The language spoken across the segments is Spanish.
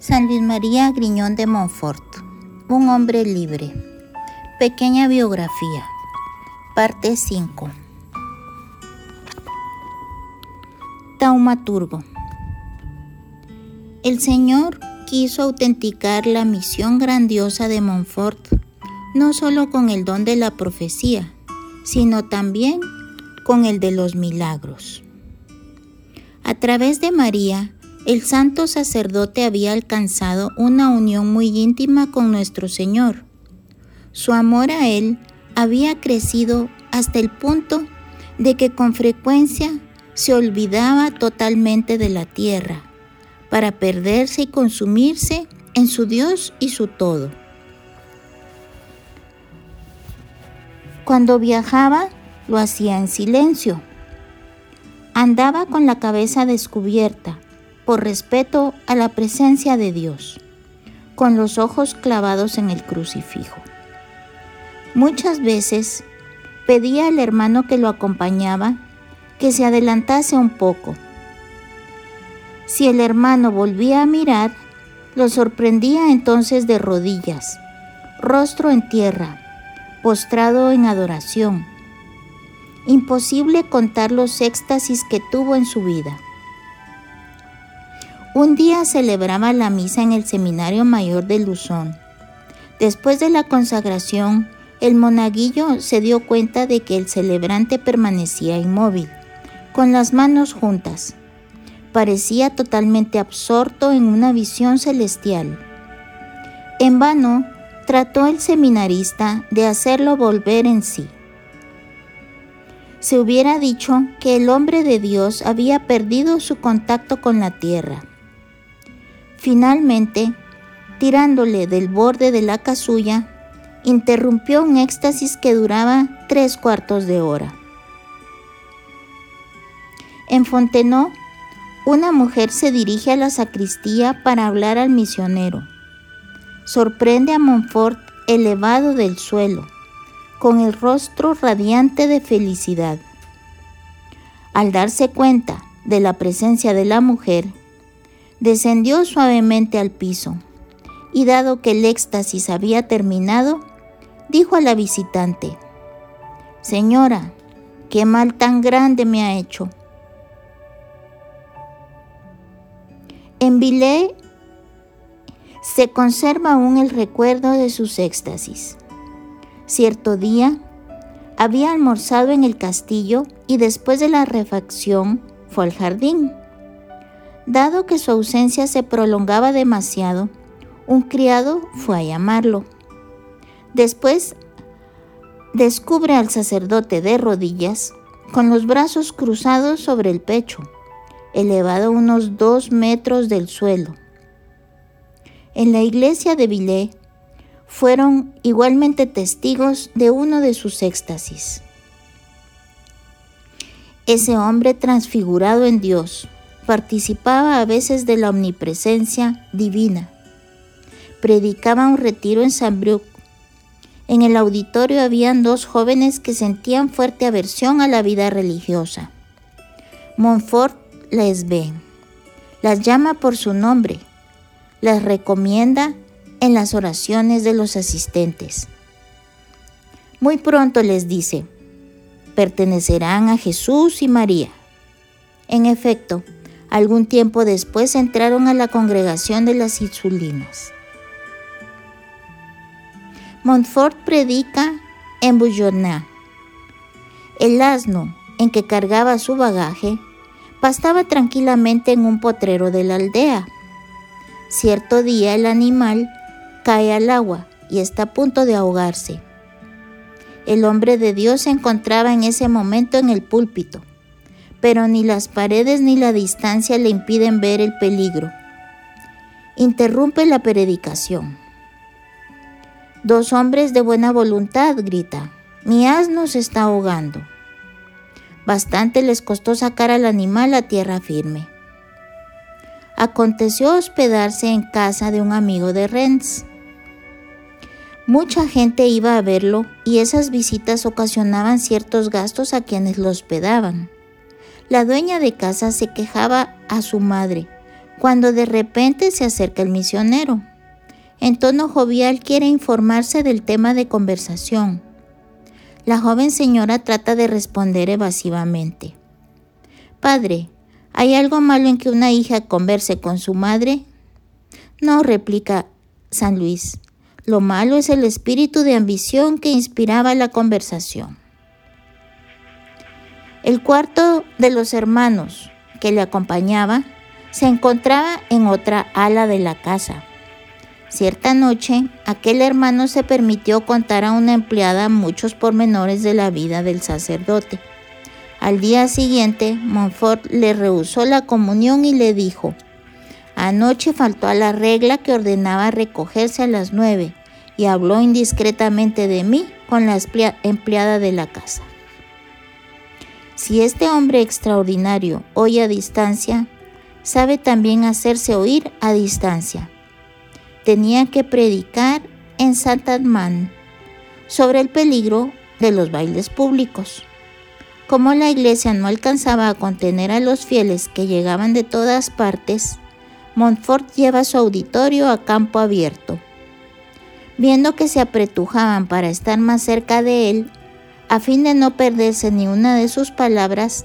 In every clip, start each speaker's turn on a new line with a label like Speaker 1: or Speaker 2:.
Speaker 1: San Luis María Griñón de Montfort, un hombre libre. Pequeña biografía. Parte 5. Taumaturgo. El Señor quiso autenticar la misión grandiosa de Montfort, no solo con el don de la profecía, sino también con el de los milagros. A través de María, el santo sacerdote había alcanzado una unión muy íntima con nuestro Señor. Su amor a Él había crecido hasta el punto de que con frecuencia se olvidaba totalmente de la tierra para perderse y consumirse en su Dios y su todo. Cuando viajaba, lo hacía en silencio. Andaba con la cabeza descubierta por respeto a la presencia de Dios, con los ojos clavados en el crucifijo. Muchas veces pedía al hermano que lo acompañaba que se adelantase un poco. Si el hermano volvía a mirar, lo sorprendía entonces de rodillas, rostro en tierra, postrado en adoración. Imposible contar los éxtasis que tuvo en su vida. Un día celebraba la misa en el Seminario Mayor de Luzón. Después de la consagración, el monaguillo se dio cuenta de que el celebrante permanecía inmóvil, con las manos juntas. Parecía totalmente absorto en una visión celestial. En vano trató el seminarista de hacerlo volver en sí. Se hubiera dicho que el hombre de Dios había perdido su contacto con la tierra Finalmente, tirándole del borde de la casulla, interrumpió un éxtasis que duraba tres cuartos de hora. En Fontenot, una mujer se dirige a la sacristía para hablar al misionero. Sorprende a Montfort elevado del suelo, con el rostro radiante de felicidad. Al darse cuenta de la presencia de la mujer, descendió suavemente al piso y dado que el éxtasis había terminado, dijo a la visitante, Señora, qué mal tan grande me ha hecho. En Vilé se conserva aún el recuerdo de sus éxtasis. Cierto día, había almorzado en el castillo y después de la refacción fue al jardín. Dado que su ausencia se prolongaba demasiado, un criado fue a llamarlo. Después descubre al sacerdote de rodillas, con los brazos cruzados sobre el pecho, elevado unos dos metros del suelo. En la iglesia de Vilé fueron igualmente testigos de uno de sus éxtasis. Ese hombre transfigurado en Dios, participaba a veces de la omnipresencia divina. Predicaba un retiro en Saint-Brieuc. En el auditorio habían dos jóvenes que sentían fuerte aversión a la vida religiosa. Montfort les ve, las llama por su nombre, las recomienda en las oraciones de los asistentes. Muy pronto les dice, pertenecerán a Jesús y María. En efecto, Algún tiempo después entraron a la congregación de las Insulinas. Montfort predica en Bouillonnat. El asno en que cargaba su bagaje pastaba tranquilamente en un potrero de la aldea. Cierto día el animal cae al agua y está a punto de ahogarse. El hombre de Dios se encontraba en ese momento en el púlpito pero ni las paredes ni la distancia le impiden ver el peligro. Interrumpe la predicación. Dos hombres de buena voluntad, grita, mi asno se está ahogando. Bastante les costó sacar al animal a tierra firme. Aconteció hospedarse en casa de un amigo de Renz. Mucha gente iba a verlo y esas visitas ocasionaban ciertos gastos a quienes lo hospedaban. La dueña de casa se quejaba a su madre cuando de repente se acerca el misionero. En tono jovial quiere informarse del tema de conversación. La joven señora trata de responder evasivamente. Padre, ¿hay algo malo en que una hija converse con su madre? No, replica San Luis. Lo malo es el espíritu de ambición que inspiraba la conversación. El cuarto de los hermanos que le acompañaba se encontraba en otra ala de la casa. Cierta noche, aquel hermano se permitió contar a una empleada muchos pormenores de la vida del sacerdote. Al día siguiente, Montfort le rehusó la comunión y le dijo, Anoche faltó a la regla que ordenaba recogerse a las nueve y habló indiscretamente de mí con la empleada de la casa. Si este hombre extraordinario oye a distancia, sabe también hacerse oír a distancia. Tenía que predicar en Santa Man sobre el peligro de los bailes públicos. Como la iglesia no alcanzaba a contener a los fieles que llegaban de todas partes, Montfort lleva su auditorio a campo abierto. Viendo que se apretujaban para estar más cerca de él, a fin de no perderse ni una de sus palabras,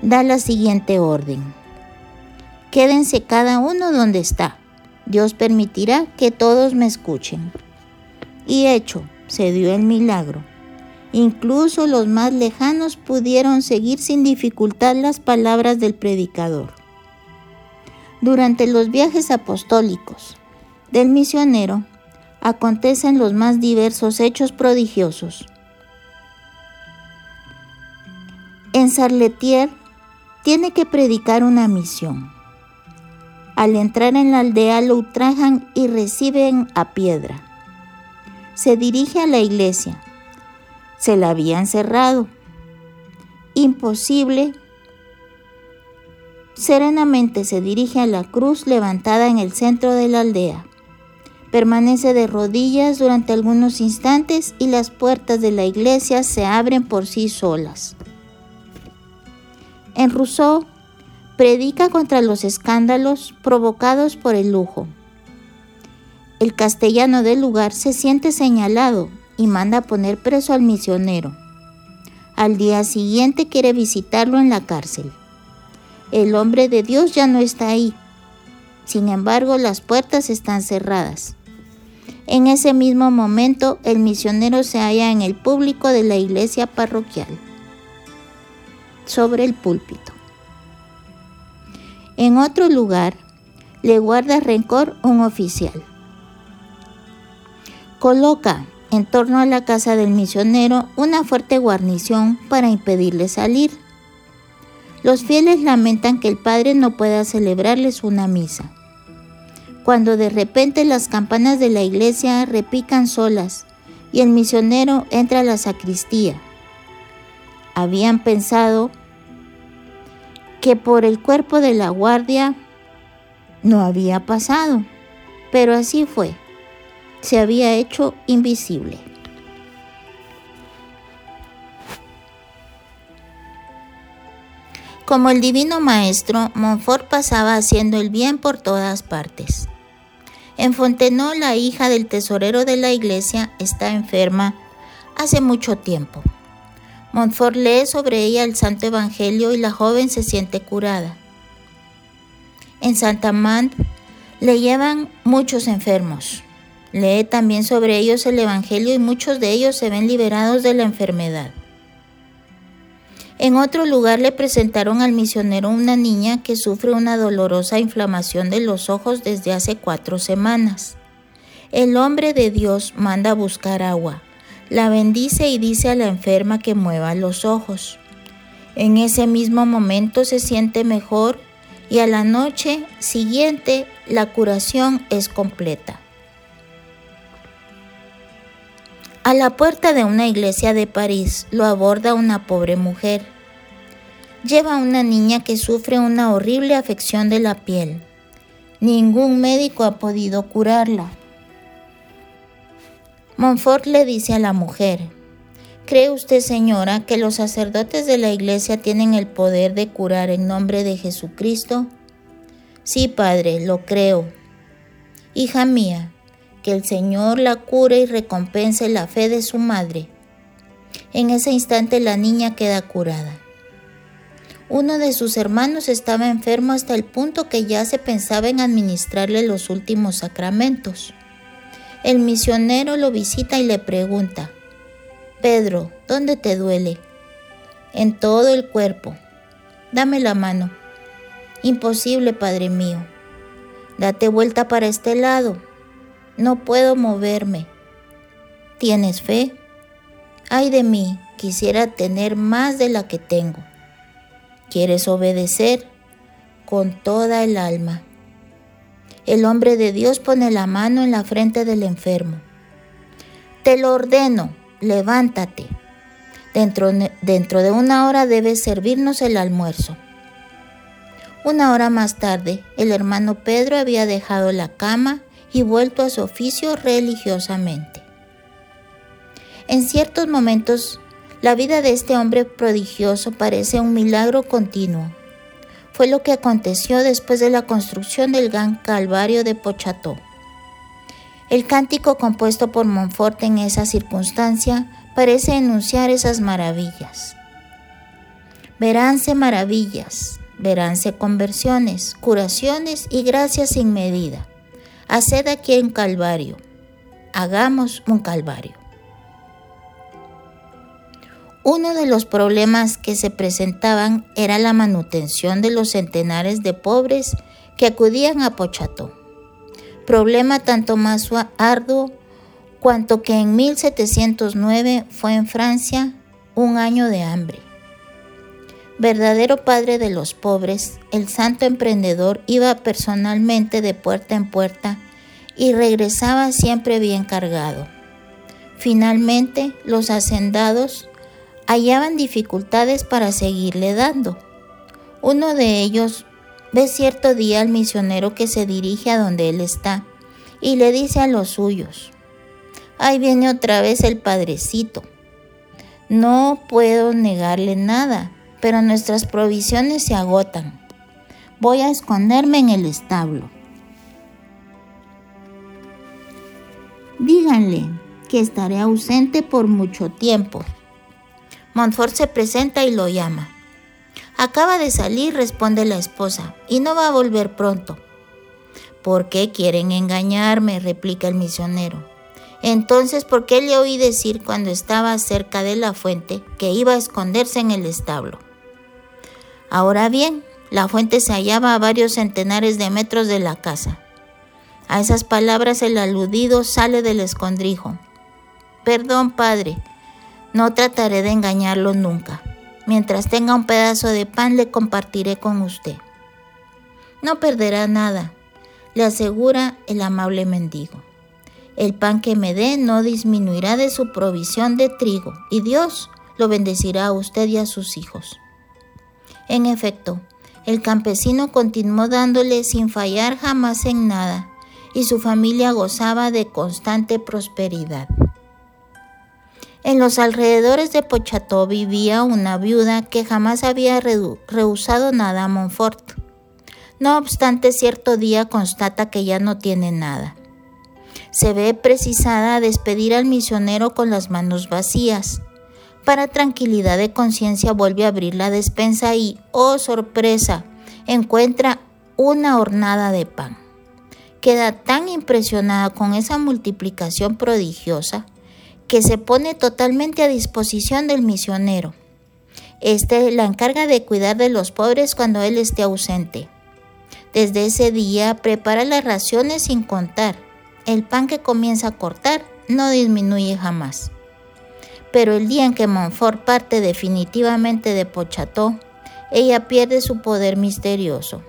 Speaker 1: da la siguiente orden. Quédense cada uno donde está. Dios permitirá que todos me escuchen. Y hecho, se dio el milagro. Incluso los más lejanos pudieron seguir sin dificultad las palabras del predicador. Durante los viajes apostólicos del misionero acontecen los más diversos hechos prodigiosos. En Sarletier tiene que predicar una misión. Al entrar en la aldea lo ultrajan y reciben a piedra. Se dirige a la iglesia. Se la habían cerrado. Imposible. Serenamente se dirige a la cruz levantada en el centro de la aldea. Permanece de rodillas durante algunos instantes y las puertas de la iglesia se abren por sí solas. En Rousseau predica contra los escándalos provocados por el lujo. El castellano del lugar se siente señalado y manda poner preso al misionero. Al día siguiente quiere visitarlo en la cárcel. El hombre de Dios ya no está ahí. Sin embargo, las puertas están cerradas. En ese mismo momento, el misionero se halla en el público de la iglesia parroquial, sobre el púlpito. En otro lugar, le guarda rencor un oficial. Coloca en torno a la casa del misionero una fuerte guarnición para impedirle salir. Los fieles lamentan que el padre no pueda celebrarles una misa. Cuando de repente las campanas de la iglesia repican solas y el misionero entra a la sacristía. Habían pensado que por el cuerpo de la guardia no había pasado, pero así fue. Se había hecho invisible. Como el divino maestro, Montfort pasaba haciendo el bien por todas partes. En Fontenot, la hija del tesorero de la iglesia, está enferma hace mucho tiempo. Montfort lee sobre ella el Santo Evangelio y la joven se siente curada. En Santa Mand le llevan muchos enfermos. Lee también sobre ellos el Evangelio y muchos de ellos se ven liberados de la enfermedad. En otro lugar le presentaron al misionero una niña que sufre una dolorosa inflamación de los ojos desde hace cuatro semanas. El hombre de Dios manda a buscar agua la bendice y dice a la enferma que mueva los ojos. En ese mismo momento se siente mejor y a la noche siguiente la curación es completa. A la puerta de una iglesia de París lo aborda una pobre mujer. Lleva a una niña que sufre una horrible afección de la piel. Ningún médico ha podido curarla. Montfort le dice a la mujer, ¿cree usted, señora, que los sacerdotes de la iglesia tienen el poder de curar en nombre de Jesucristo? Sí, Padre, lo creo. Hija mía, que el Señor la cure y recompense la fe de su madre. En ese instante la niña queda curada. Uno de sus hermanos estaba enfermo hasta el punto que ya se pensaba en administrarle los últimos sacramentos. El misionero lo visita y le pregunta, Pedro, ¿dónde te duele? En todo el cuerpo. Dame la mano. Imposible, Padre mío. Date vuelta para este lado. No puedo moverme. ¿Tienes fe? Ay de mí, quisiera tener más de la que tengo. ¿Quieres obedecer? Con toda el alma. El hombre de Dios pone la mano en la frente del enfermo. Te lo ordeno, levántate. Dentro, de una hora debes servirnos el almuerzo. Una hora más tarde, el hermano Pedro había dejado la cama y vuelto a su oficio religiosamente. En ciertos momentos, la vida de este hombre prodigioso parece un milagro continuo. Fue lo que aconteció después de la construcción del gran Calvario de Pocható. El cántico compuesto por Montfort en esa circunstancia parece enunciar esas maravillas. Veránse maravillas, veránse conversiones, curaciones y gracias sin medida. Haced aquí un calvario. Hagamos un calvario. Uno de los problemas que se presentaban era la manutención de los centenares de pobres que acudían a Pocható. Problema tanto más arduo cuanto que en 1709 fue en Francia un año de hambre. Verdadero padre de los pobres, el santo emprendedor iba personalmente de puerta en puerta y regresaba siempre bien cargado. Finalmente, los hacendados hallaban dificultades para seguirle dando. Uno de ellos ve cierto día al misionero que se dirige a donde él está y le dice a los suyos, ahí viene otra vez el padrecito. No puedo negarle nada, pero nuestras provisiones se agotan. Voy a esconderme en el establo. Díganle que estaré ausente por mucho tiempo. Montfort se presenta y lo llama. Acaba de salir, responde la esposa, y no va a volver pronto. ¿Por qué quieren engañarme? replica el misionero. Entonces, ¿por qué le oí decir cuando estaba cerca de la fuente que iba a esconderse en el establo? Ahora bien, la fuente se hallaba a varios centenares de metros de la casa. A esas palabras el aludido sale del escondrijo. Perdón, padre, no trataré de engañarlo nunca. Mientras tenga un pedazo de pan le compartiré con usted. No perderá nada, le asegura el amable mendigo. El pan que me dé no disminuirá de su provisión de trigo, y Dios lo bendecirá a usted y a sus hijos. En efecto, el campesino continuó dándole sin fallar jamás en nada, y su familia gozaba de constante prosperidad. En los alrededores de Pocható vivía una viuda que jamás había rehusado nada a Montfort. No obstante, cierto día constata que ya no tiene nada. Se ve precisada a despedir al misionero con las manos vacías para tranquilidad de conciencia vuelve a abrir la despensa y, oh sorpresa, encuentra una hornada de pan. Queda tan impresionada con esa multiplicación prodigiosa que se pone totalmente a disposición del misionero. Este la encarga de cuidar de los pobres cuando él esté ausente. Desde ese día prepara las raciones sin contar. El pan que comienza a cortar no disminuye jamás pero el día en que Montfort parte definitivamente de Pocható, ella pierde su poder misterioso.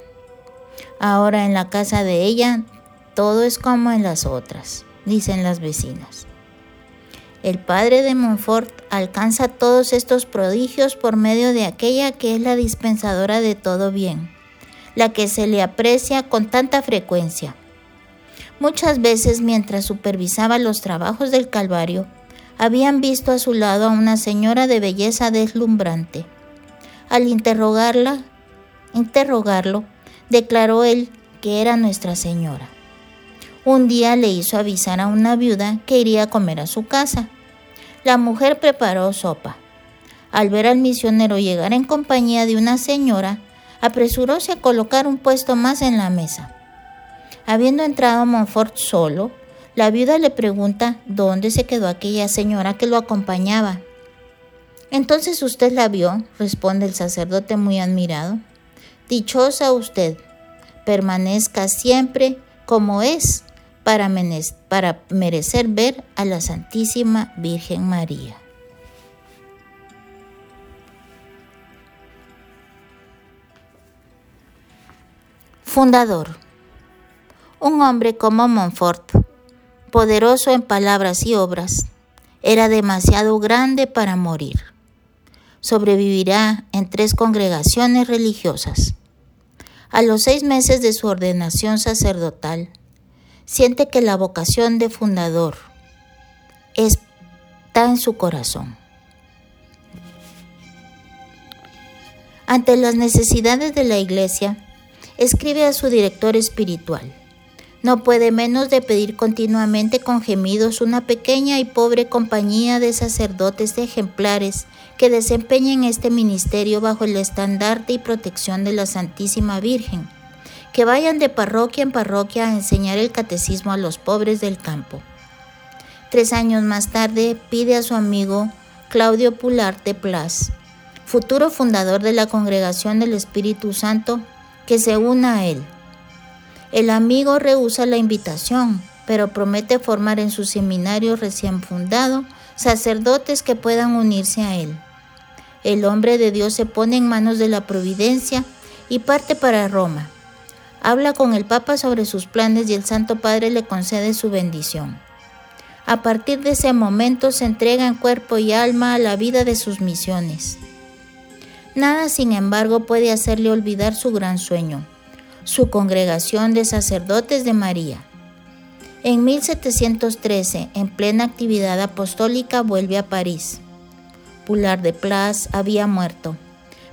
Speaker 1: Ahora en la casa de ella todo es como en las otras, dicen las vecinas. El padre de Montfort alcanza todos estos prodigios por medio de aquella que es la dispensadora de todo bien, la que se le aprecia con tanta frecuencia. Muchas veces mientras supervisaba los trabajos del Calvario, habían visto a su lado a una señora de belleza deslumbrante. Al interrogarla, interrogarlo, declaró él que era Nuestra Señora. Un día le hizo avisar a una viuda que iría a comer a su casa. La mujer preparó sopa. Al ver al misionero llegar en compañía de una señora, apresuróse a colocar un puesto más en la mesa. Habiendo entrado Montfort solo, la viuda le pregunta dónde se quedó aquella señora que lo acompañaba. Entonces usted la vio, responde el sacerdote muy admirado. Dichosa usted, permanezca siempre como es para, merecer ver a la Santísima Virgen María. Fundador. Un hombre como Montfort, poderoso en palabras y obras, era demasiado grande para morir. Sobrevivirá en tres congregaciones religiosas. A los seis meses de su ordenación sacerdotal, siente que la vocación de fundador está en su corazón. Ante las necesidades de la iglesia, escribe a su director espiritual. No puede menos de pedir continuamente con gemidos una pequeña y pobre compañía de sacerdotes ejemplares que desempeñen este ministerio bajo el estandarte y protección de la Santísima Virgen, que vayan de parroquia en parroquia a enseñar el catecismo a los pobres del campo. Tres años más tarde pide a su amigo Claudio Pularte Plas, futuro fundador de la Congregación del Espíritu Santo, que se una a él. El amigo rehúsa la invitación, pero promete formar en su seminario recién fundado sacerdotes que puedan unirse a él. El hombre de Dios se pone en manos de la providencia y parte para Roma. Habla con el Papa sobre sus planes y el Santo Padre le concede su bendición. A partir de ese momento se entrega en cuerpo y alma a la vida de sus misiones. Nada, sin embargo, puede hacerle olvidar su gran sueño, su congregación de sacerdotes de María. En 1713, en plena actividad apostólica, vuelve a París. Pular de Plas había muerto,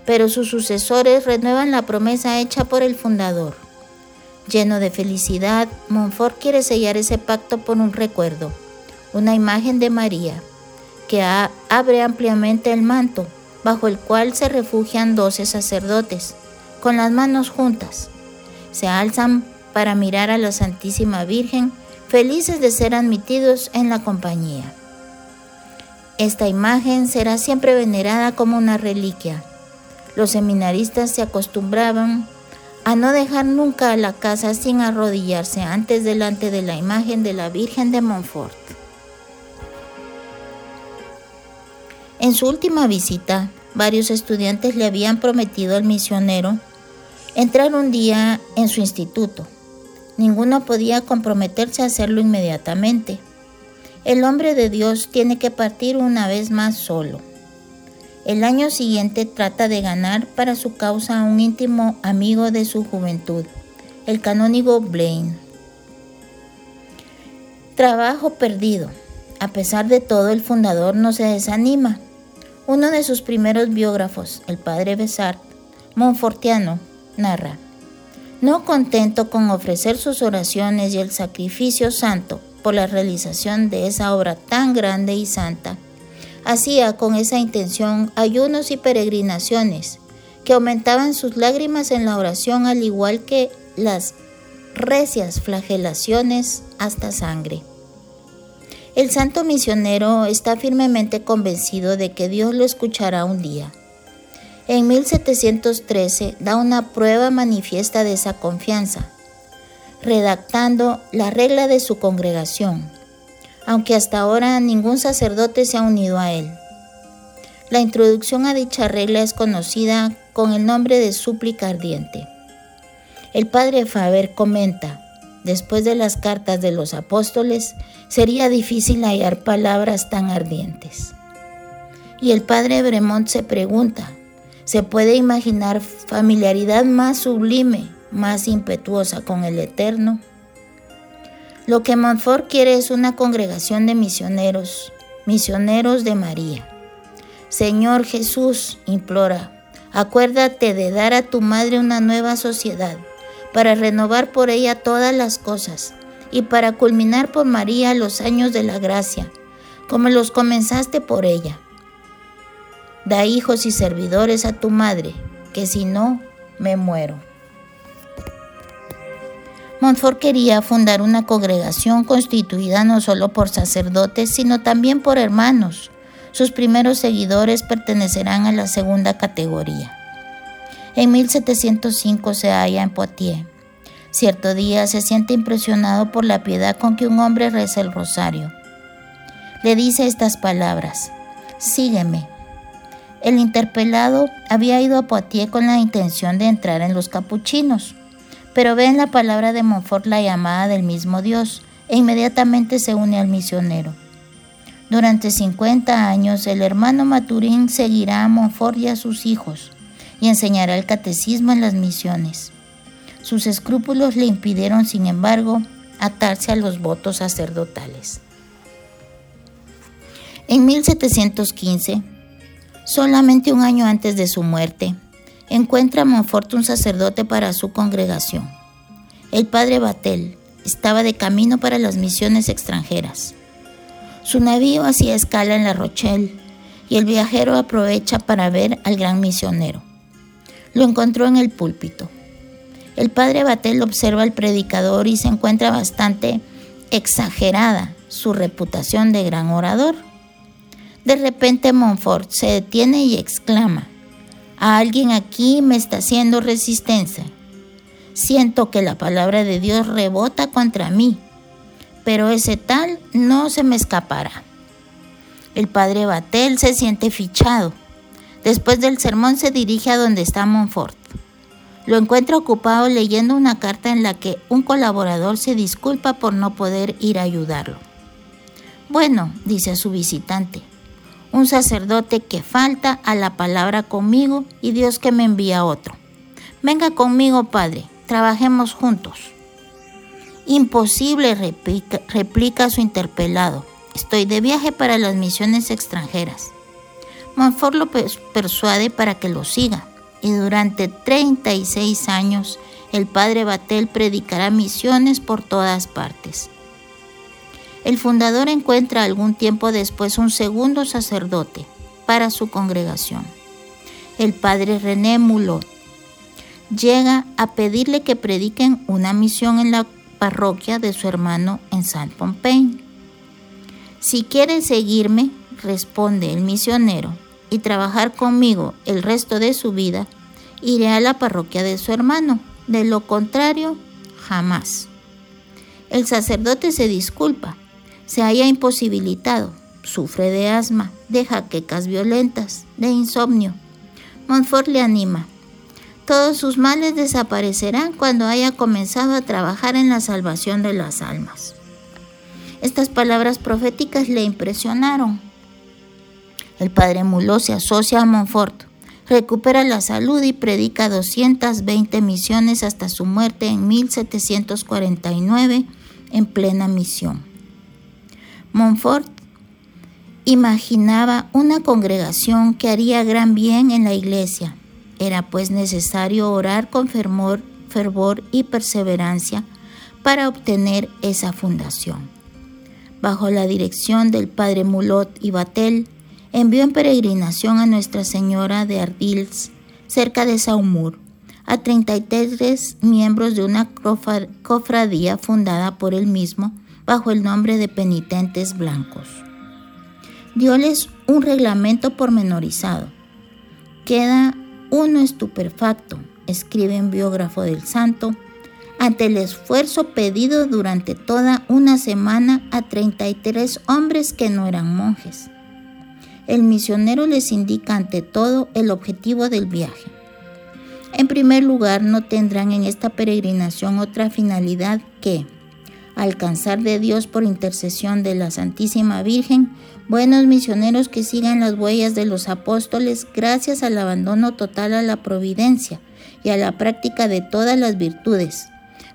Speaker 1: pero sus sucesores renuevan la promesa hecha por el fundador. Lleno de felicidad, Montfort quiere sellar ese pacto por un recuerdo, una imagen de María, que abre ampliamente el manto bajo el cual se refugian doce sacerdotes, con las manos juntas. Se alzan para mirar a la Santísima Virgen, felices de ser admitidos en la compañía. Esta imagen será siempre venerada como una reliquia. Los seminaristas se acostumbraban a no dejar nunca la casa sin arrodillarse antes delante de la imagen de la Virgen de Montfort. En su última visita, varios estudiantes le habían prometido al misionero entrar un día en su instituto. Ninguno podía comprometerse a hacerlo inmediatamente. El hombre de Dios tiene que partir una vez más solo. El año siguiente trata de ganar para su causa a un íntimo amigo de su juventud, el canónigo Blaine. Trabajo perdido. A pesar de todo, el fundador no se desanima uno de sus primeros biógrafos, el padre Besart, Monfortiano, narra, no contento con ofrecer sus oraciones y el sacrificio santo por la realización de esa obra tan grande y santa, hacía con esa intención ayunos y peregrinaciones que aumentaban sus lágrimas en la oración al igual que las recias flagelaciones hasta sangre. El santo misionero está firmemente convencido de que Dios lo escuchará un día. En 1713 da una prueba manifiesta de esa confianza, redactando la regla de su congregación, aunque hasta ahora ningún sacerdote se ha unido a él. La introducción a dicha regla es conocida con el nombre de súplica ardiente. El padre Faber comenta, Después de las cartas de los apóstoles, sería difícil hallar palabras tan ardientes. Y el padre Bremont se pregunta, ¿se puede imaginar familiaridad más sublime, más impetuosa con el Eterno? Lo que Montfort quiere es una congregación de misioneros, misioneros de María. Señor Jesús, implora, acuérdate de dar a tu madre una nueva sociedad para renovar por ella todas las cosas y para culminar por María los años de la gracia, como los comenzaste por ella. Da hijos y servidores a tu madre, que si no, me muero. Montfort quería fundar una congregación constituida no solo por sacerdotes, sino también por hermanos. Sus primeros seguidores pertenecerán a la segunda categoría. En 1705 se halla en Poitiers. Cierto día se siente impresionado por la piedad con que un hombre reza el rosario. Le dice estas palabras, sígueme. El interpelado había ido a Poitiers con la intención de entrar en los capuchinos pero ve en la palabra de Montfort la llamada del mismo Dios e inmediatamente se une al misionero. Durante 50 años el hermano Maturín seguirá a Montfort y a sus hijos y enseñará el catecismo en las misiones. Sus escrúpulos le impidieron, sin embargo, atarse a los votos sacerdotales. En 1715, solamente un año antes de su muerte, encuentra a Montfort un sacerdote para su congregación. El padre Batel estaba de camino para las misiones extranjeras. Su navío hacía escala en La Rochelle y el viajero aprovecha para ver al gran misionero. Lo encontró en el púlpito. El padre Batel observa al predicador y se encuentra bastante exagerada su reputación de gran orador. De repente Montfort se detiene y exclama, alguien aquí me está haciendo resistencia. Siento que la palabra de Dios rebota contra mí, pero ese tal no se me escapará. El padre Batel se siente fichado. Después del sermón se dirige a donde está Montfort. Lo encuentra ocupado leyendo una carta en la que un colaborador se disculpa por no poder ir a ayudarlo. Bueno, dice a su visitante, un sacerdote que falta a la palabra conmigo y Dios que me envía otro. Venga conmigo, Padre, trabajemos juntos. Imposible, replica, su interpelado. Estoy de viaje para las misiones extranjeras. Montfort lo persuade para que lo siga y durante 36 años el padre Batel predicará misiones por todas partes. El fundador encuentra algún tiempo después un segundo sacerdote para su congregación. El padre René Mulot llega a pedirle que prediquen una misión en la parroquia de su hermano en Saint Pompey. Si quiere seguirme, responde el misionero, y trabajar conmigo el resto de su vida, iré a la parroquia de su hermano. De lo contrario, jamás. El sacerdote se disculpa se haya imposibilitado, sufre de asma, de jaquecas violentas, de insomnio. Montfort le anima. Todos sus males desaparecerán cuando haya comenzado a trabajar en la salvación de las almas. Estas palabras proféticas le impresionaron. El padre Muló se asocia a Montfort, recupera la salud y predica 220 misiones hasta su muerte en 1749 en plena misión. Montfort imaginaba una congregación que haría gran bien en la iglesia. Era pues necesario orar con fervor, fervor y perseverancia para obtener esa fundación. Bajo la dirección del padre Mulot y Batel, envió en peregrinación a Nuestra Señora de Ardils, cerca de Saumur, a 33 miembros de una cofradía fundada por él mismo bajo el nombre de penitentes blancos. Dióles un reglamento pormenorizado. Queda uno estupefacto, escribe un biógrafo del santo, ante el esfuerzo pedido durante toda una semana a 33 hombres que no eran monjes. El misionero les indica ante todo el objetivo del viaje. En primer lugar, no tendrán en esta peregrinación otra finalidad que alcanzar de Dios por intercesión de la Santísima Virgen, buenos misioneros que sigan las huellas de los apóstoles gracias al abandono total a la providencia y a la práctica de todas las virtudes,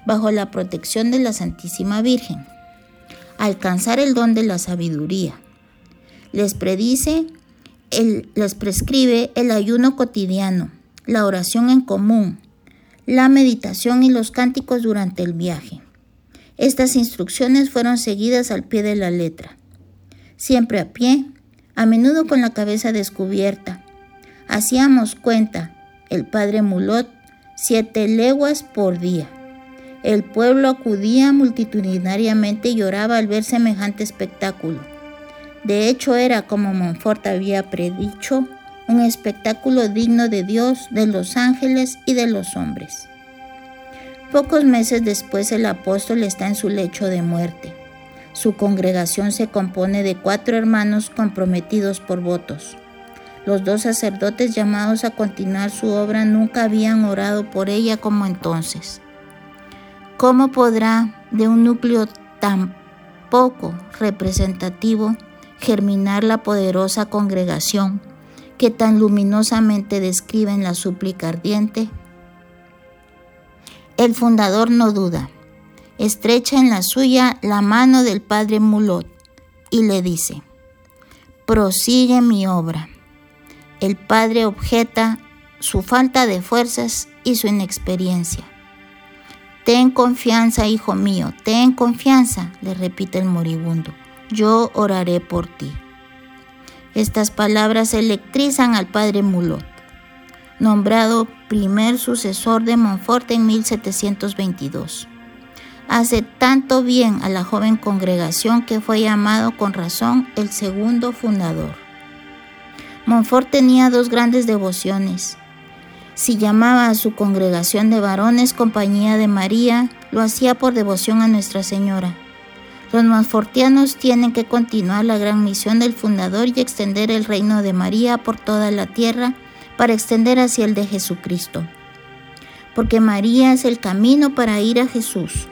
Speaker 1: bajo la protección de la Santísima Virgen. Alcanzar el don de la sabiduría. Les predice, les prescribe el ayuno cotidiano, la oración en común, la meditación y los cánticos durante el viaje. Estas instrucciones fueron seguidas al pie de la letra, siempre a pie, a menudo con la cabeza descubierta. Hacíamos cuenta, el padre Mulot, siete leguas por día. El pueblo acudía multitudinariamente y lloraba al ver semejante espectáculo. De hecho, era, como Montfort había predicho, un espectáculo digno de Dios, de los ángeles y de los hombres. Pocos meses después el apóstol está en su lecho de muerte. Su congregación se compone de cuatro hermanos comprometidos por votos. Los dos sacerdotes llamados a continuar su obra nunca habían orado por ella como entonces. ¿Cómo podrá de un núcleo tan poco representativo germinar la poderosa congregación que tan luminosamente describe en la súplica ardiente el fundador no duda. Estrecha en la suya la mano del padre Mulot y le dice, prosigue mi obra. El padre objeta su falta de fuerzas y su inexperiencia. Ten confianza, hijo mío, ten confianza, le repite el moribundo. Yo oraré por ti. Estas palabras electrizan al padre Mulot nombrado primer sucesor de Montfort en 1722. Hace tanto bien a la joven congregación que fue llamado con razón el segundo fundador. Montfort tenía dos grandes devociones. Si llamaba a su congregación de varones Compañía de María, lo hacía por devoción a Nuestra Señora. Los montfortianos tienen que continuar la gran misión del fundador y extender el reino de María por toda la tierra para extender hacia el de Jesucristo. Porque María es el camino para ir a Jesús,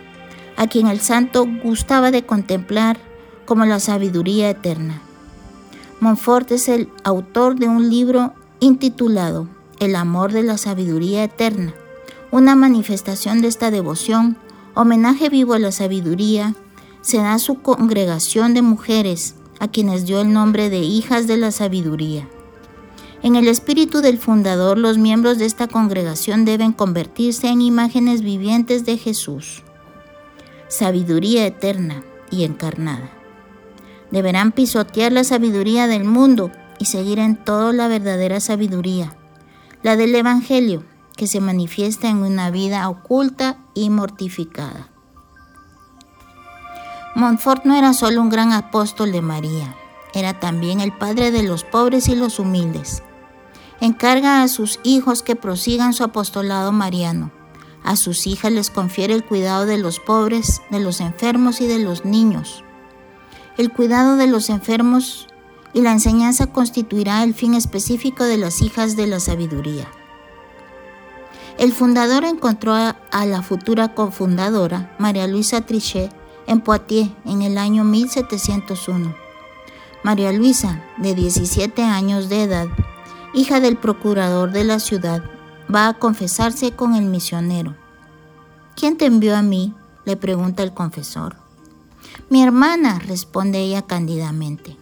Speaker 1: a quien el santo gustaba de contemplar como la sabiduría eterna. Montfort es el autor de un libro intitulado El amor de la sabiduría eterna, una manifestación de esta devoción, homenaje vivo a la sabiduría, se da su congregación de mujeres a quienes dio el nombre de hijas de la sabiduría. En el espíritu del fundador, los miembros de esta congregación deben convertirse en imágenes vivientes de Jesús, sabiduría eterna y encarnada. Deberán pisotear la sabiduría del mundo y seguir en todo la verdadera sabiduría, la del Evangelio, que se manifiesta en una vida oculta y mortificada. Montfort no era solo un gran apóstol de María, era también el padre de los pobres y los humildes encarga a sus hijos que prosigan su apostolado mariano. A sus hijas les confiere el cuidado de los pobres, de los enfermos y de los niños. El cuidado de los enfermos y la enseñanza constituirá el fin específico de las hijas de la sabiduría. El fundador encontró a, la futura cofundadora, María Luisa Trichet, en Poitiers en el año 1701. María Luisa, de 17 años de edad, hija del procurador de la ciudad, va a confesarse con el misionero. ¿Quién te envió a mí? le pregunta el confesor. Mi hermana, responde ella cándidamente.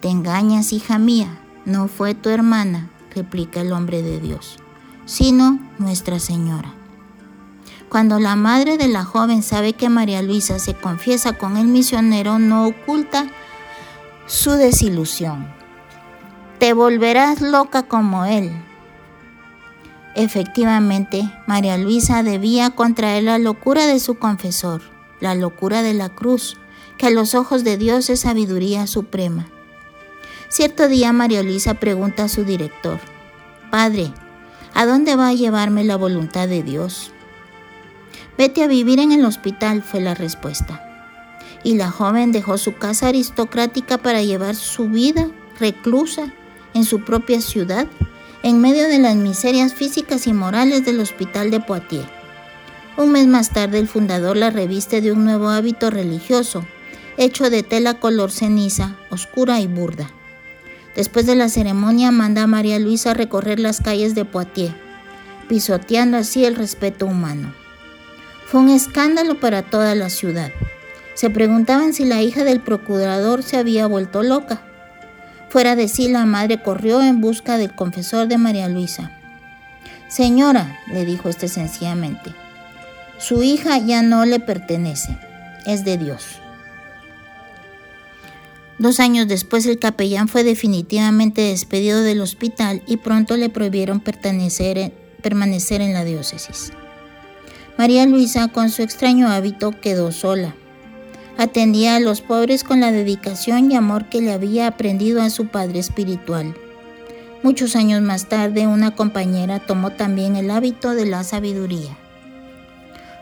Speaker 1: Te engañas, hija mía, no fue tu hermana, replica el hombre de Dios, sino Nuestra Señora. Cuando la madre de la joven sabe que María Luisa se confiesa con el misionero, no oculta su desilusión te volverás loca como él. Efectivamente, María Luisa debía contraer la locura de su confesor, la locura de la cruz, que a los ojos de Dios es sabiduría suprema. Cierto día María Luisa pregunta a su director, Padre, ¿a dónde va a llevarme la voluntad de Dios? Vete a vivir en el hospital, fue la respuesta. Y la joven dejó su casa aristocrática para llevar su vida reclusa en su propia ciudad, en medio de las miserias físicas y morales del hospital de Poitiers. Un mes más tarde el fundador la reviste de un nuevo hábito religioso, hecho de tela color ceniza, oscura y burda. Después de la ceremonia manda a María Luisa a recorrer las calles de Poitiers, pisoteando así el respeto humano. Fue un escándalo para toda la ciudad. Se preguntaban si la hija del procurador se había vuelto loca. Fuera de sí, la madre corrió en busca del confesor de María Luisa. Señora, le dijo este sencillamente, su hija ya no le pertenece, es de Dios. Dos años después el capellán fue definitivamente despedido del hospital y pronto le prohibieron permanecer en la diócesis. María Luisa, con su extraño hábito, quedó sola. Atendía a los pobres con la dedicación y amor que le había aprendido a su padre espiritual. Muchos años más tarde, una compañera tomó también el hábito de la sabiduría.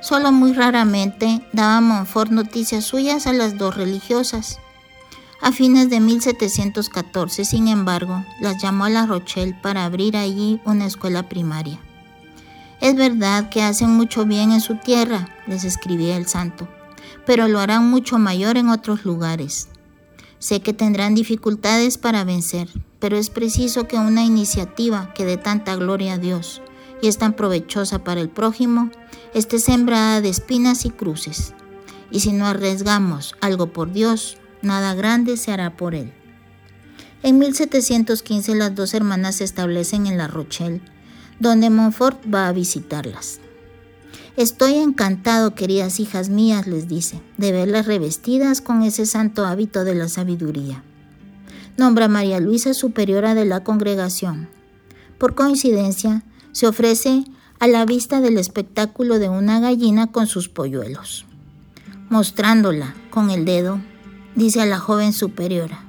Speaker 1: Solo muy raramente daba Montfort noticias suyas a las dos religiosas. A fines de 1714, sin embargo, las llamó a La Rochelle para abrir allí una escuela primaria. Es verdad que hacen mucho bien en su tierra, les escribía el santo, pero lo harán mucho mayor en otros lugares. Sé que tendrán dificultades para vencer, pero es preciso que una iniciativa que dé tanta gloria a Dios y es tan provechosa para el prójimo esté sembrada de espinas y cruces. Y si no arriesgamos algo por Dios, nada grande se hará por Él. En 1715 las dos hermanas se establecen en La Rochelle donde Montfort va a visitarlas. Estoy encantado, queridas hijas mías, les dice, de verlas revestidas con ese santo hábito de la sabiduría. Nombra a María Luisa superiora de la congregación. Por coincidencia, se ofrece a la vista del espectáculo de una gallina con sus polluelos. Mostrándola con el dedo, dice a la joven superiora,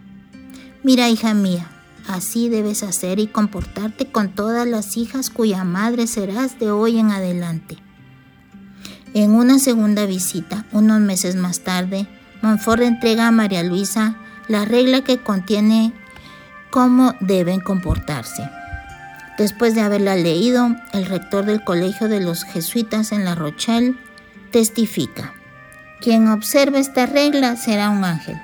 Speaker 1: Mira, hija mía, Así debes hacer y comportarte con todas las hijas cuya madre serás de hoy en adelante. En una segunda visita, unos meses más tarde, Montfort entrega a María Luisa la regla que contiene cómo deben comportarse. Después de haberla leído, el rector del Colegio de los Jesuitas en La Rochelle testifica, quien observe esta regla será un ángel.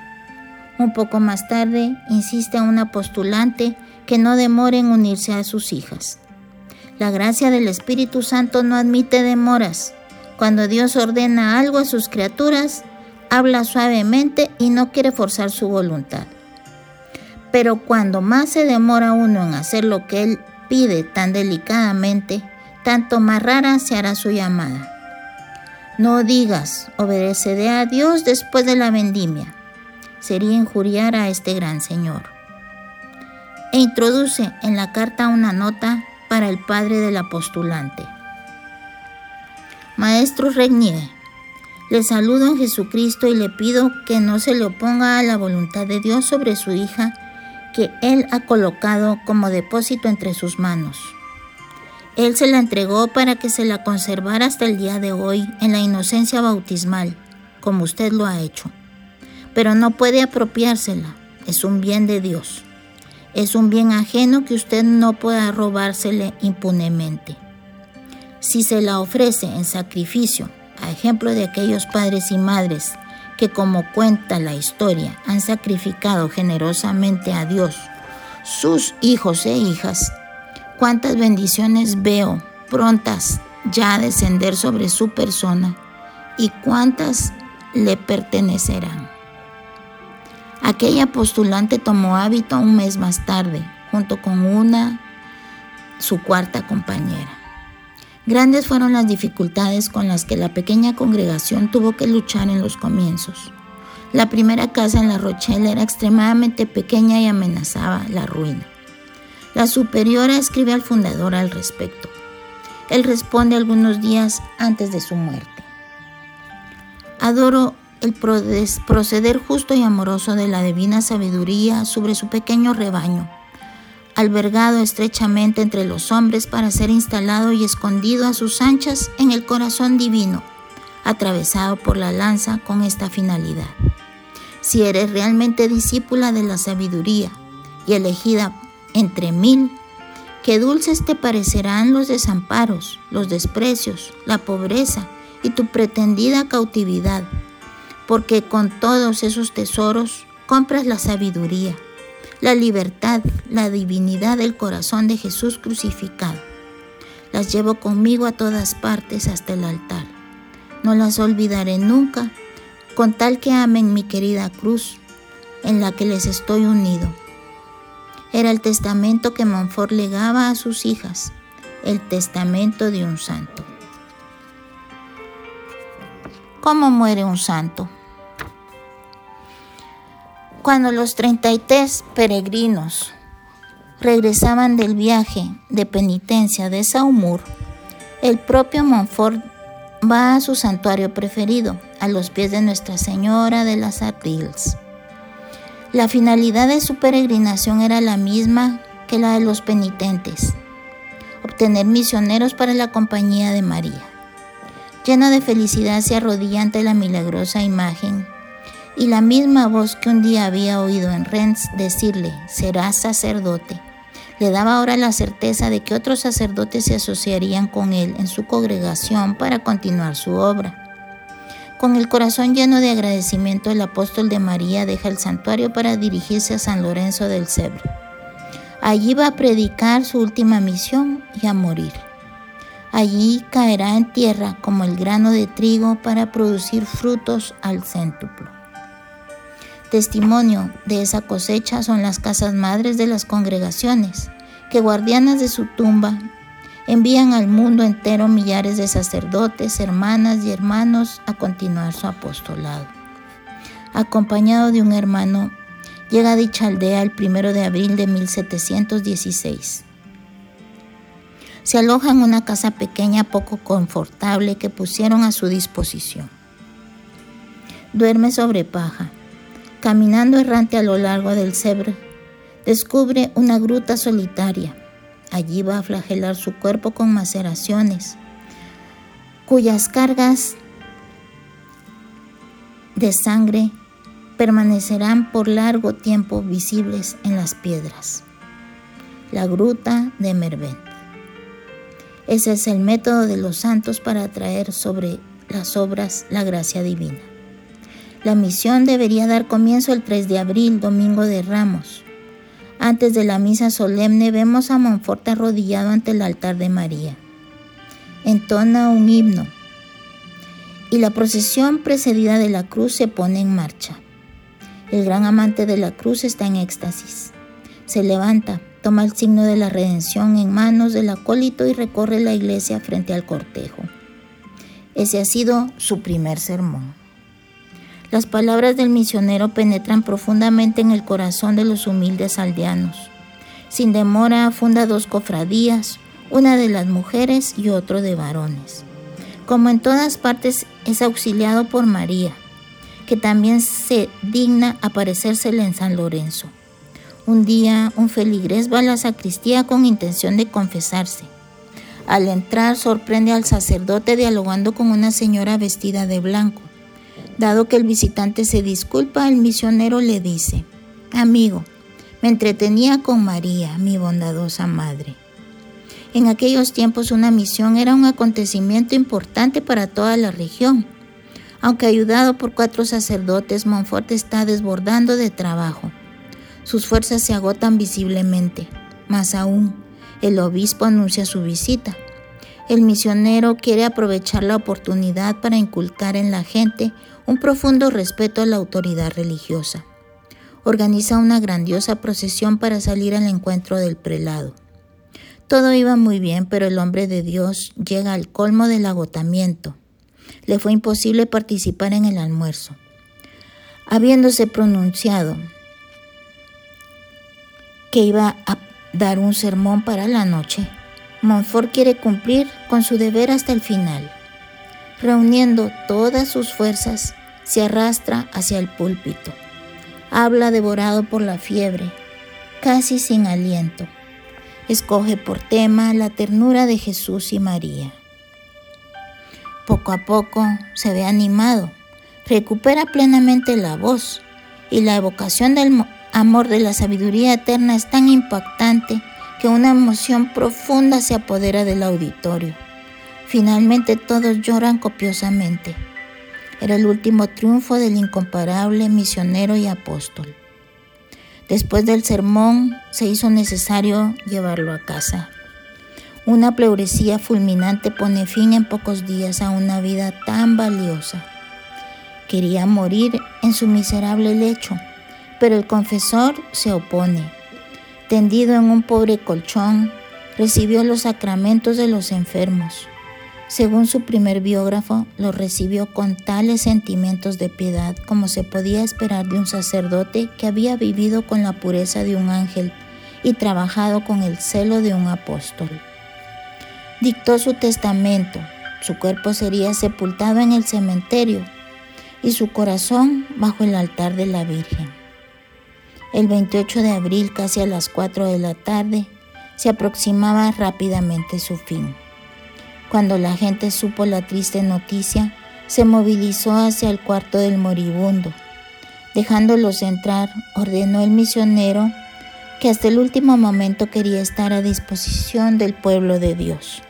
Speaker 1: Un poco más tarde, insiste a una postulante que no demore en unirse a sus hijas. La gracia del Espíritu Santo no admite demoras. Cuando Dios ordena algo a sus criaturas, habla suavemente y no quiere forzar su voluntad. Pero cuando más se demora uno en hacer lo que Él pide tan delicadamente, tanto más rara se hará su llamada. No digas, obedeceré a Dios después de la vendimia sería injuriar a este gran señor. E introduce en la carta una nota para el padre del apostulante. Maestro Regnier, le saludo en Jesucristo y le pido que no se le oponga a la voluntad de Dios sobre su hija que Él ha colocado como depósito entre sus manos. Él se la entregó para que se la conservara hasta el día de hoy en la inocencia bautismal, como usted lo ha hecho pero no puede apropiársela. Es un bien de Dios. Es un bien ajeno que usted no pueda robársele impunemente. Si se la ofrece en sacrificio, a ejemplo de aquellos padres y madres que como cuenta la historia han sacrificado generosamente a Dios sus hijos e hijas, cuántas bendiciones veo prontas ya a descender sobre su persona y cuántas le pertenecerán. Aquella postulante tomó hábito un mes más tarde, junto con una, su cuarta compañera. Grandes fueron las dificultades con las que la pequeña congregación tuvo que luchar en los comienzos. La primera casa en La Rochelle era extremadamente pequeña y amenazaba la ruina. La superiora escribe al fundador al respecto. Él responde algunos días antes de su muerte. Adoro el proceder justo y amoroso de la divina sabiduría sobre su pequeño rebaño, albergado estrechamente entre los hombres para ser instalado y escondido a sus anchas en el corazón divino, atravesado por la lanza con esta finalidad. Si eres realmente discípula de la sabiduría y elegida entre mil, qué dulces te parecerán los desamparos, los desprecios, la pobreza y tu pretendida cautividad porque con todos esos tesoros compras la sabiduría, la libertad, la divinidad del corazón de Jesús crucificado. Las llevo conmigo a todas partes hasta el altar. No las olvidaré nunca, con tal que amen mi querida cruz, en la que les estoy unido. Era el testamento que Montfort legaba a sus hijas, el testamento de un santo. ¿Cómo muere un santo? Cuando los 33 peregrinos regresaban del viaje de penitencia de Saumur, el propio Montfort va a su santuario preferido, a los pies de Nuestra Señora de las Ardilles. La finalidad de su peregrinación era la misma que la de los penitentes, obtener misioneros para la compañía de María. Lleno de felicidad se arrodilla ante la milagrosa imagen y la misma voz que un día había oído en Rennes decirle, serás sacerdote, le daba ahora la certeza de que otros sacerdotes se asociarían con él en su congregación para continuar su obra. Con el corazón lleno de agradecimiento, el apóstol de María deja el santuario para dirigirse a San Lorenzo del Cebre. Allí va a predicar su última misión y a morir. Allí caerá en tierra como el grano de trigo para producir frutos al céntuplo. Testimonio de esa cosecha son las casas madres de las congregaciones, que guardianas de su tumba envían al mundo entero millares de sacerdotes, hermanas y hermanos a continuar su apostolado. Acompañado de un hermano, llega a dicha aldea el primero de abril de 1716. Se aloja en una casa pequeña poco confortable que pusieron a su disposición. Duerme sobre paja Caminando errante a lo largo del Cebre, descubre una gruta solitaria. Allí va a flagelar su cuerpo con maceraciones, cuyas cargas de sangre permanecerán por largo tiempo visibles en las piedras. La gruta de Mervent. Ese es el método de los santos para atraer sobre las obras la gracia divina. La misión debería dar comienzo el 3 de abril, domingo de Ramos. Antes de la misa solemne vemos a Monfort arrodillado ante el altar de María. Entona un himno y la procesión precedida de la cruz se pone en marcha. El gran amante de la cruz está en éxtasis. Se levanta, toma el signo de la redención en manos del acólito y recorre la iglesia frente al cortejo. Ese ha sido su primer sermón. Las palabras del misionero penetran profundamente en el corazón de los humildes aldeanos. Sin demora funda dos cofradías, una de las mujeres y otro de varones. Como en todas partes es auxiliado por María, que también se digna aparecérsele en San Lorenzo. Un día un feligrés va a la sacristía con intención de confesarse. Al entrar sorprende al sacerdote dialogando con una señora vestida de blanco. Dado que el visitante se disculpa, el misionero le dice, Amigo, me entretenía con María, mi bondadosa madre. En aquellos tiempos una misión era un acontecimiento importante para toda la región. Aunque ayudado por cuatro sacerdotes, Montfort está desbordando de trabajo. Sus fuerzas se agotan visiblemente. Más aún, el obispo anuncia su visita. El misionero quiere aprovechar la oportunidad para inculcar en la gente un profundo respeto a la autoridad religiosa. Organiza una grandiosa procesión para salir al encuentro del prelado. Todo iba muy bien, pero el hombre de Dios llega al colmo del agotamiento. Le fue imposible participar en el almuerzo. Habiéndose pronunciado que iba a dar un sermón para la noche, Montfort quiere cumplir con su deber hasta el final reuniendo todas sus fuerzas, se arrastra hacia el púlpito. Habla devorado por la fiebre, casi sin aliento. Escoge por tema la ternura de Jesús y María. Poco a poco se ve animado, recupera plenamente la voz y la evocación del amor de la sabiduría eterna es tan impactante que una emoción profunda se apodera del auditorio. Finalmente todos lloran copiosamente. Era el último triunfo del incomparable misionero y apóstol. Después del sermón se hizo necesario llevarlo a casa. Una pleuresía fulminante pone fin en pocos días a una vida tan valiosa. Quería morir en su miserable lecho, pero el confesor se opone. Tendido en un pobre colchón, recibió los sacramentos de los enfermos. Según su primer biógrafo, lo recibió con tales sentimientos de piedad como se podía esperar de un sacerdote que había vivido con la pureza de un ángel y trabajado con el celo de un apóstol. Dictó su testamento, su cuerpo sería sepultado en el cementerio y su corazón bajo el altar de la Virgen. El 28 de abril, casi a las 4 de la tarde, se aproximaba rápidamente su fin. Cuando la gente supo la triste noticia, se movilizó hacia el cuarto del moribundo. Dejándolos entrar, ordenó el misionero que hasta el último momento quería estar a disposición del pueblo de Dios.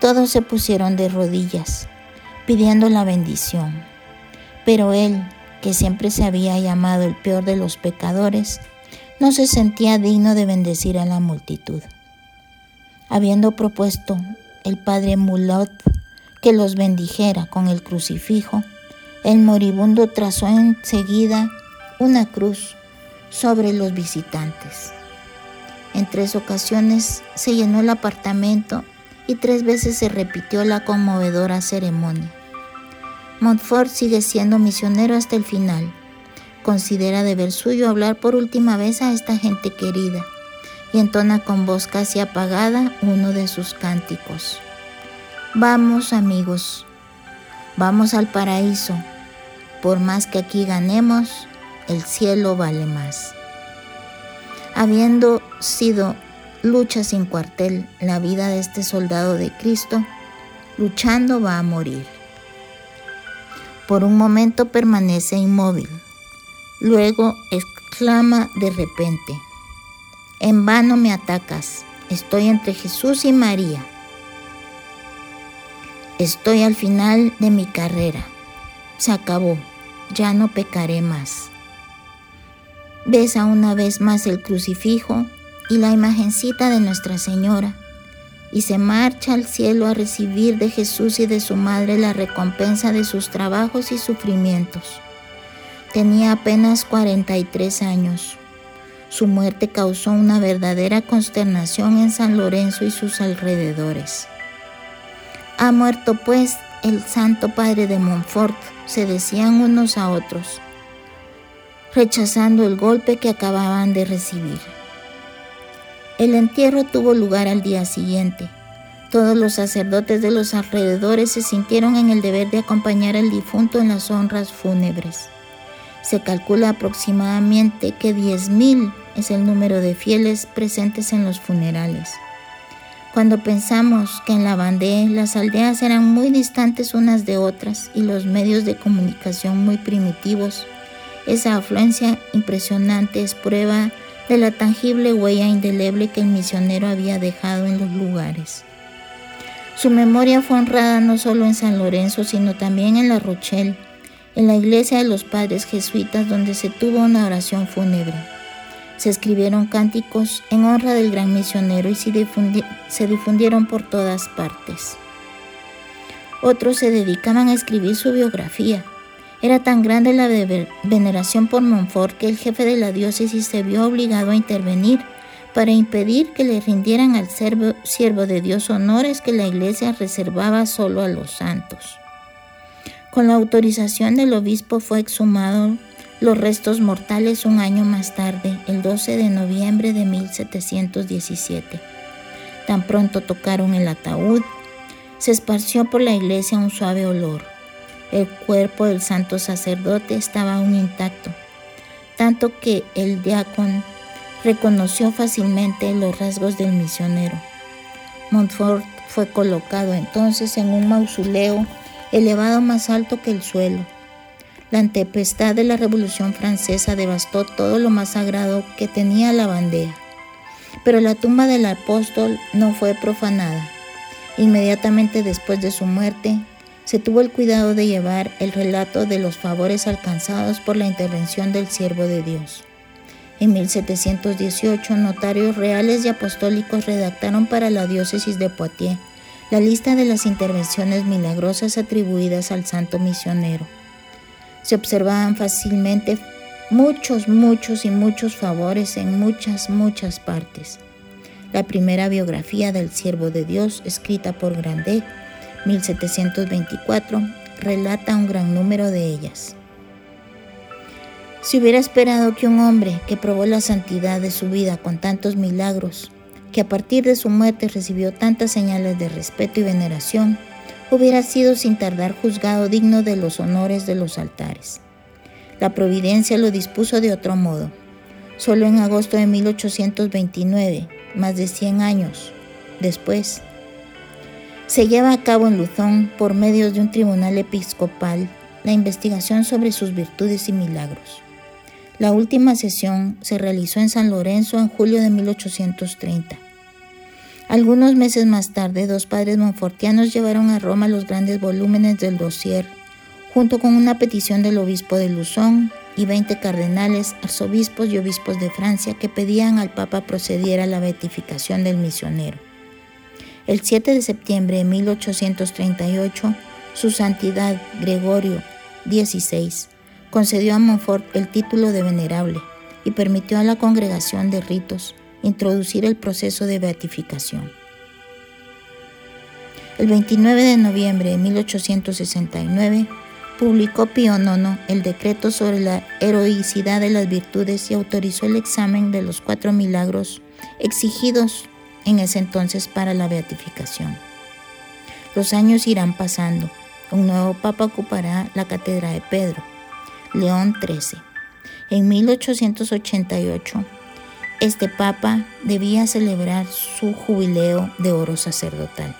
Speaker 1: Todos se pusieron de rodillas, pidiendo la bendición. Pero él, que siempre se había llamado el peor de los pecadores, no se sentía digno de bendecir a la multitud. Habiendo propuesto el padre Mulot que los bendijera con el crucifijo, el moribundo trazó enseguida una cruz sobre los visitantes. En tres ocasiones se llenó el apartamento y tres veces se repitió la conmovedora ceremonia. Montfort sigue siendo misionero hasta el final. Considera deber suyo hablar por última vez a esta gente querida y entona con voz casi apagada uno de sus cánticos. Vamos amigos, vamos al paraíso. Por más que aquí ganemos, el cielo vale más. Habiendo sido lucha sin cuartel la vida de este soldado de Cristo, luchando va a morir. Por un momento permanece inmóvil, luego exclama de repente, en vano me atacas, estoy entre Jesús y María. Estoy al final de mi carrera, se acabó, ya no pecaré más. Besa una vez más el crucifijo y la imagencita de Nuestra Señora, y se marcha al cielo a recibir de Jesús y de su madre la recompensa de sus trabajos y sufrimientos. Tenía apenas 43 años. Su muerte causó una verdadera consternación en San Lorenzo y sus alrededores. Ha muerto pues el Santo Padre de Montfort, se decían unos a otros, rechazando el golpe que acababan de recibir. El entierro tuvo lugar al día siguiente. Todos los sacerdotes de los alrededores se sintieron en el deber de acompañar al difunto en las honras fúnebres. Se calcula aproximadamente que 10.000 es el número de fieles presentes en los funerales. Cuando pensamos que en la Bandé las aldeas eran muy distantes unas de otras y los medios de comunicación muy primitivos, esa afluencia impresionante es prueba de la tangible huella indeleble que el misionero había dejado en los lugares. Su memoria fue honrada no solo en San Lorenzo, sino también en La Rochelle, en la iglesia de los padres jesuitas donde se tuvo una oración fúnebre. Se escribieron cánticos en honra del gran misionero y se, difundieron por todas partes. Otros se dedicaban a escribir su biografía, era tan grande la veneración por Montfort que el jefe de la diócesis se vio obligado a intervenir para impedir que le rindieran al siervo de Dios honores que la iglesia reservaba solo a los santos. Con la autorización del obispo fue exhumado los restos mortales un año más tarde, el 12 de noviembre de 1717. Tan pronto tocaron el ataúd, se esparció por la iglesia un suave olor. El cuerpo del santo sacerdote estaba aún intacto, tanto que el diácono reconoció fácilmente los rasgos del misionero. Montfort fue colocado entonces en un mausoleo elevado más alto que el suelo. La tempestad de la Revolución Francesa devastó todo lo más sagrado que tenía la bandera, pero la tumba del apóstol no fue profanada. Inmediatamente después de su muerte, se tuvo el cuidado de llevar el relato de los favores alcanzados por la intervención del siervo de Dios. En 1718, notarios reales y apostólicos redactaron para la diócesis de Poitiers la lista de las intervenciones milagrosas atribuidas al santo misionero. Se observaban fácilmente muchos, muchos y muchos favores en muchas, muchas partes. la primera biografía del siervo de Dios escrita por Grandet, 1724, relata un gran número de ellas. Si hubiera esperado que un hombre que probó la santidad de su vida con tantos milagros, que a partir de su muerte recibió tantas señales de respeto y veneración, hubiera sido sin tardar juzgado digno de los honores de los altares. La providencia lo dispuso de otro modo. Solo en agosto de 1829, más de 100 años después, se lleva a cabo en Luzón, por medio de un tribunal episcopal, la investigación sobre sus virtudes y milagros. La última sesión se realizó en San Lorenzo en julio de 1830. Algunos meses más tarde, dos padres monfortianos llevaron a Roma los grandes volúmenes del dossier, junto con una petición del obispo de Luzón y 20 cardenales, arzobispos y obispos de Francia que pedían al Papa procediera a la beatificación del misionero. El 7 de septiembre de 1838, su santidad Gregorio XVI concedió a Montfort el título de venerable y permitió a la congregación de ritos introducir el proceso de beatificación. El 29 de noviembre de 1869 publicó Pío IX el decreto sobre la heroicidad de las virtudes y autorizó el examen de los cuatro milagros exigidos en ese entonces para la beatificación. Los años irán pasando. Un nuevo papa ocupará la cátedra de Pedro León XIII. En 1888, este papa debía celebrar su jubileo de oro sacerdotal.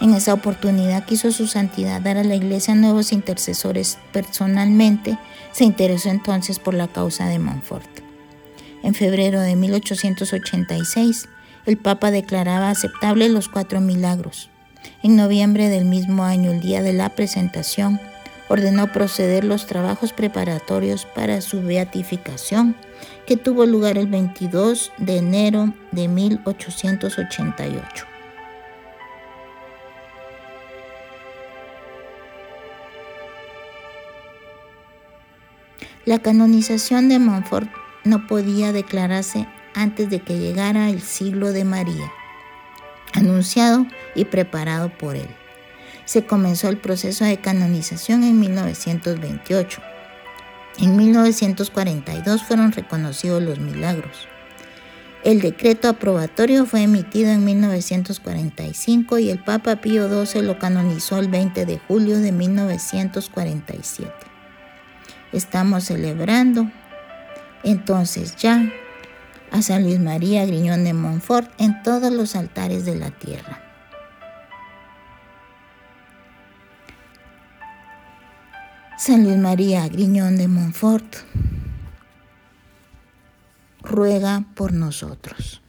Speaker 1: En esa oportunidad quiso su santidad dar a la iglesia nuevos intercesores. Personalmente se interesó entonces por la causa de Montfort. En febrero de 1886, el Papa declaraba aceptable los cuatro milagros. En noviembre del mismo año, el día de la presentación, ordenó proceder los trabajos preparatorios para su beatificación, que tuvo lugar el 22 de enero de 1888. La canonización de Montfort no podía declararse antes de que llegara el siglo de María, anunciado y preparado por él se comenzó el proceso de canonización en 1928. En 1942 fueron reconocidos los milagros. El decreto aprobatorio fue emitido en 1945 y el Papa Pío XII lo canonizó el 20 de julio de 1947. Estamos celebrando entonces ya a San Luis María Griñón de Montfort en todos los altares de la tierra. San Luis María Griñón de Montfort, ruega por nosotros.